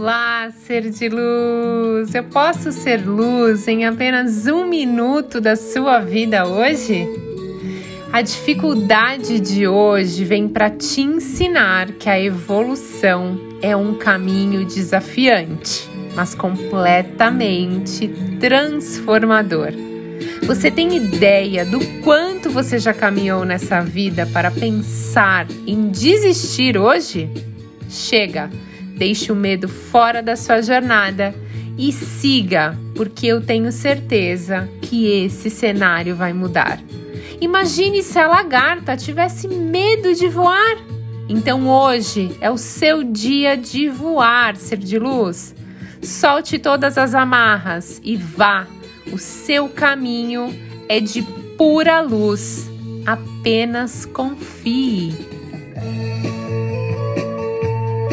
Olá, ser de luz! Eu posso ser luz em apenas um minuto da sua vida hoje? A dificuldade de hoje vem para te ensinar que a evolução é um caminho desafiante, mas completamente transformador. Você tem ideia do quanto você já caminhou nessa vida para pensar em desistir hoje? Chega! Deixe o medo fora da sua jornada e siga, porque eu tenho certeza que esse cenário vai mudar. Imagine se a lagarta tivesse medo de voar. Então hoje é o seu dia de voar, ser de luz. Solte todas as amarras e vá. O seu caminho é de pura luz. Apenas confie.